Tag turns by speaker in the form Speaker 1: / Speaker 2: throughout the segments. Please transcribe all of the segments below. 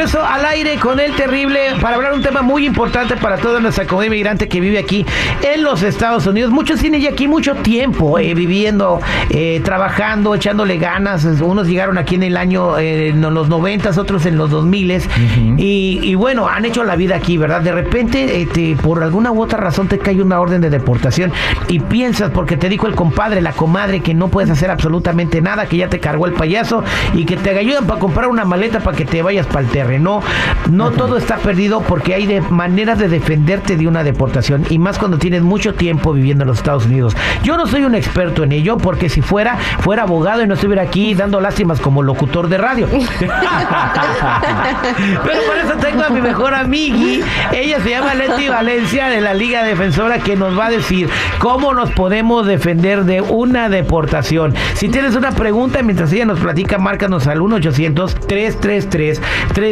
Speaker 1: regreso al aire con el terrible para hablar un tema muy importante para toda nuestra comunidad inmigrante que vive aquí en los Estados Unidos. Muchos tienen ya aquí mucho tiempo eh, viviendo, eh, trabajando, echándole ganas. Unos llegaron aquí en el año, eh, en los noventas, otros en los dos miles. y, y bueno, han hecho la vida aquí, ¿verdad? De repente, te- por alguna u otra razón te cae una orden de deportación y piensas porque te dijo el compadre, la comadre que no puedes hacer absolutamente nada, que ya te cargó el payaso y que te ayudan para comprar una maleta para que te vayas para el terreno. No todo está perdido porque hay de maneras de defenderte de una deportación y más cuando tienes mucho tiempo viviendo en los Estados Unidos. Yo no soy un experto en ello porque si fuera, fuera abogado y no estuviera aquí dando lástimas como locutor de radio. Pero por eso tengo a mi mejor amigui. Ella se llama Leti Valencia de la Liga Defensora que nos va a decir cómo nos podemos defender de una deportación. Si tienes una pregunta mientras ella nos platica, márcanos al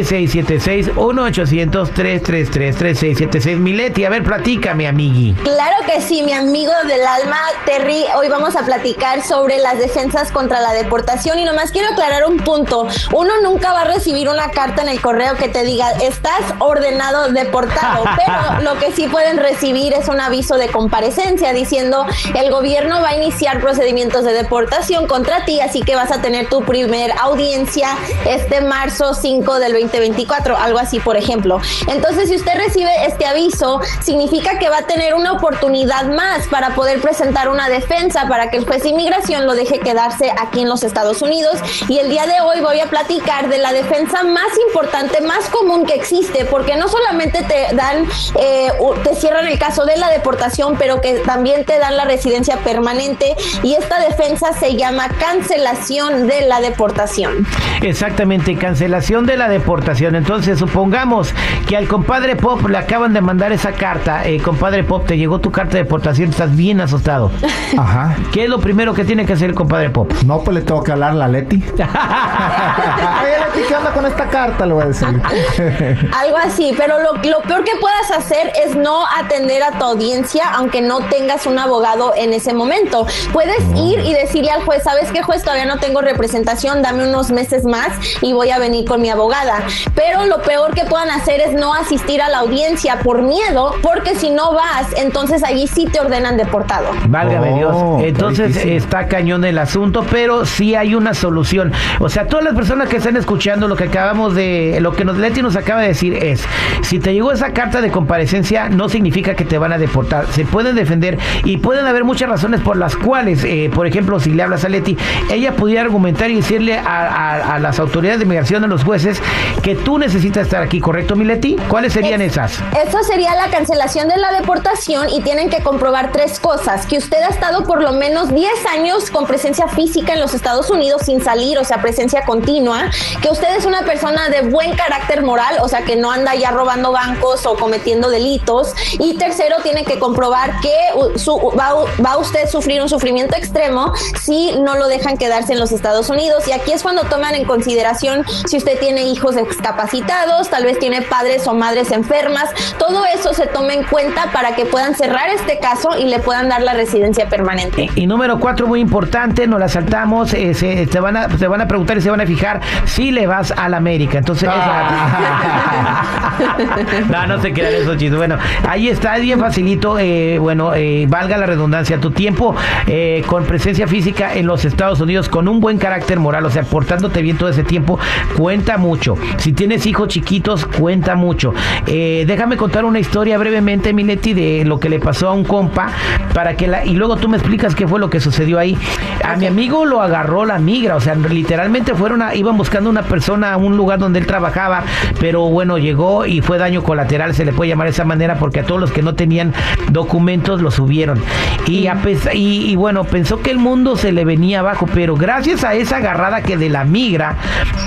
Speaker 1: 1-800-333-3676. 1-800-333-3676. Mileti, a ver, platícame, amigui.
Speaker 2: Claro que sí, mi amigo del alma, Terry. Hoy vamos a platicar sobre las defensas contra la deportación y nomás quiero aclarar un punto. Uno nunca va a recibir una carta en el correo que te diga, estás ordenado deportado, pero lo que sí pueden recibir es un aviso de comparecencia diciendo, el gobierno va a iniciar procedimientos de deportación contra ti, así que vas a tener tu primer audiencia este marzo 5 del 2024, algo así, por ejemplo. Entonces, si usted recibe este aviso, significa que va a tener una oportunidad más para poder presentar una defensa para que el juez de inmigración lo deje quedarse aquí en los Estados Unidos. Y el día de hoy voy a platicar de la defensa más importante, más común que existe, porque no solamente te dan, eh, te cierran el caso de la deportación, pero que también te dan la residencia permanente. Y esta defensa se llama cancelación de la deportación.
Speaker 1: Exactamente, cancelación de la deportación. Entonces, supongamos que al compadre Pop le acaban de mandar esa carta. Eh, compadre Pop, te llegó tu carta de deportación, estás bien asustado.
Speaker 3: Ajá.
Speaker 1: ¿Qué es lo primero que tiene que hacer el compadre Pop?
Speaker 3: No, pues le tengo que hablar a la Leti. Oye, Leti, ¿qué onda con esta carta? Le voy a decir.
Speaker 2: Algo así, pero lo, lo peor que puedas hacer es no atender a tu audiencia aunque no tengas un abogado en ese momento. Puedes ir y decirle al juez, ¿sabes qué juez? Todavía no tengo representación, dame unos meses más y voy a venir con mi abogada. Pero lo peor que puedan hacer es no asistir a la audiencia por miedo, porque si no vas, entonces allí sí te ordenan deportado.
Speaker 1: Válgame
Speaker 3: Oh,
Speaker 1: Dios. Entonces
Speaker 3: difícil.
Speaker 1: está cañón el asunto, pero sí hay una solución. O sea, todas las personas que están escuchando lo que acabamos de, lo que nos Leti nos acaba de decir es, si te llegó esa carta de comparecencia, no significa que te van a deportar. Se pueden defender y pueden haber muchas razones por las cuales, eh, por ejemplo, si le hablas a Leti, ella pudiera argumentar y decirle a, a- a las autoridades de migración, a los jueces, que tú necesitas estar aquí, ¿correcto, mi Leti? ¿Cuáles serían esas?
Speaker 2: Eso sería la cancelación de la deportación y tienen que comprobar tres cosas. Que usted ha estado por lo menos 10 años con presencia física en los Estados Unidos sin salir, o sea, presencia continua. Que usted es una persona de buen carácter moral, o sea, que no anda ya robando bancos o cometiendo delitos. Y tercero, tiene que comprobar que su- va, va usted a sufrir un sufrimiento extremo si no lo dejan quedarse en los Estados Unidos. Y aquí es cuando toman en consideración si usted tiene hijos discapacitados, tal vez tiene padres o madres enfermas. Todo eso se toma en cuenta para que puedan cerrar este caso y le puedan dar la residencia permanente.
Speaker 1: Y, y número cuatro, muy importante, nos la saltamos, eh, se, te, van a, te van a preguntar y se van a fijar si le vas a la América. Entonces, esa- no, no se crean esos chistes. Bueno, ahí está, es bien facilito. eh, bueno, eh, valga la redundancia, tu tiempo eh, con presencia física en los Estados Unidos, con un buen carácter moral, o sea, portándote bien todo ese tiempo, cuenta mucho. Si tienes hijos chiquitos, cuenta mucho. Eh, déjame contar una historia brevemente, Mileti, de lo que le pasó a un compa, para que la, y luego tú me explicas qué fue lo que sucedió ahí. A mi amigo lo agarró la migra, o sea, literalmente fueron a, iban buscando una persona a un lugar donde él trabajaba, pero bueno, llegó y fue daño colateral, se le puede llamar de esa manera, porque a todos los que no tenían documentos lo subieron. Y, a pes- y, y bueno, pensó que el mundo se le venía abajo, pero gracias a esa agarrada que de la migra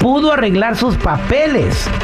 Speaker 1: pudo arreglar sus papeles.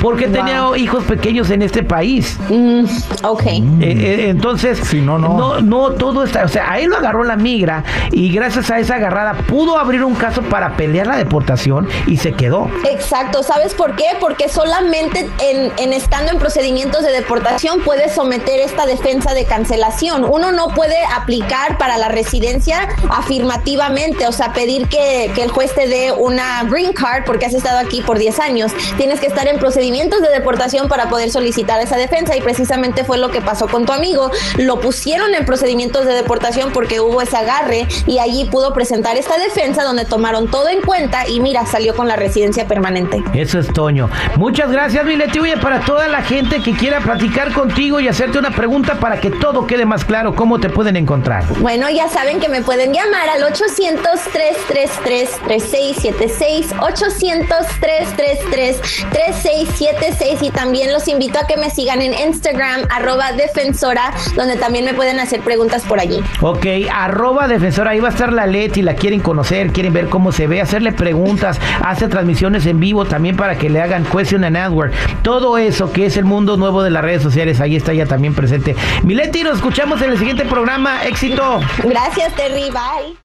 Speaker 1: Porque tenía hijos pequeños en este país.
Speaker 2: Mm, ok.
Speaker 1: Eh, eh, entonces,
Speaker 3: Sí, no, no.
Speaker 1: no, no, todo está, o sea, ahí lo agarró la migra y gracias a esa agarrada pudo abrir un caso para pelear la deportación y se quedó.
Speaker 2: Exacto, ¿sabes por qué? Porque solamente en, en estando en procedimientos de deportación puedes someter esta defensa de cancelación. Uno no puede aplicar para la residencia afirmativamente, o sea, pedir que, que el juez te dé una green card porque has estado aquí por 10 años. Tienes que estar en procedimientos de deportación para poder solicitar esa defensa y precisamente fue lo que pasó con tu amigo. Lo pusieron en procedimientos de deportación porque hubo ese agarre y allí pudo presentar esta defensa donde tomaron todo en cuenta y mira, salió con la residencia permanente.
Speaker 1: Eso es Toño. Muchas gracias, Mileti. Oye, para toda la gente que quiera platicar contigo y hacerte una pregunta para que todo quede más claro, ¿cómo te pueden encontrar?
Speaker 2: Bueno, ya saben que me pueden llamar al 800-333-3676, 800-333-3676 y también los invito a que me sigan en Instagram, arroba defensora, donde también me pueden hacer preguntas por allí.
Speaker 1: Ok, arroba defensora, ahí va a estar la Leti, la quieren conocer, quieren ver cómo se ve, hacerle preguntas, hace transmisiones en vivo también para que le hagan question and answer. Todo eso que es el mundo nuevo de las redes sociales, ahí está ella también presente. Mileti, nos escuchamos en el siguiente programa. Éxito.
Speaker 2: Gracias, Terry. Bye.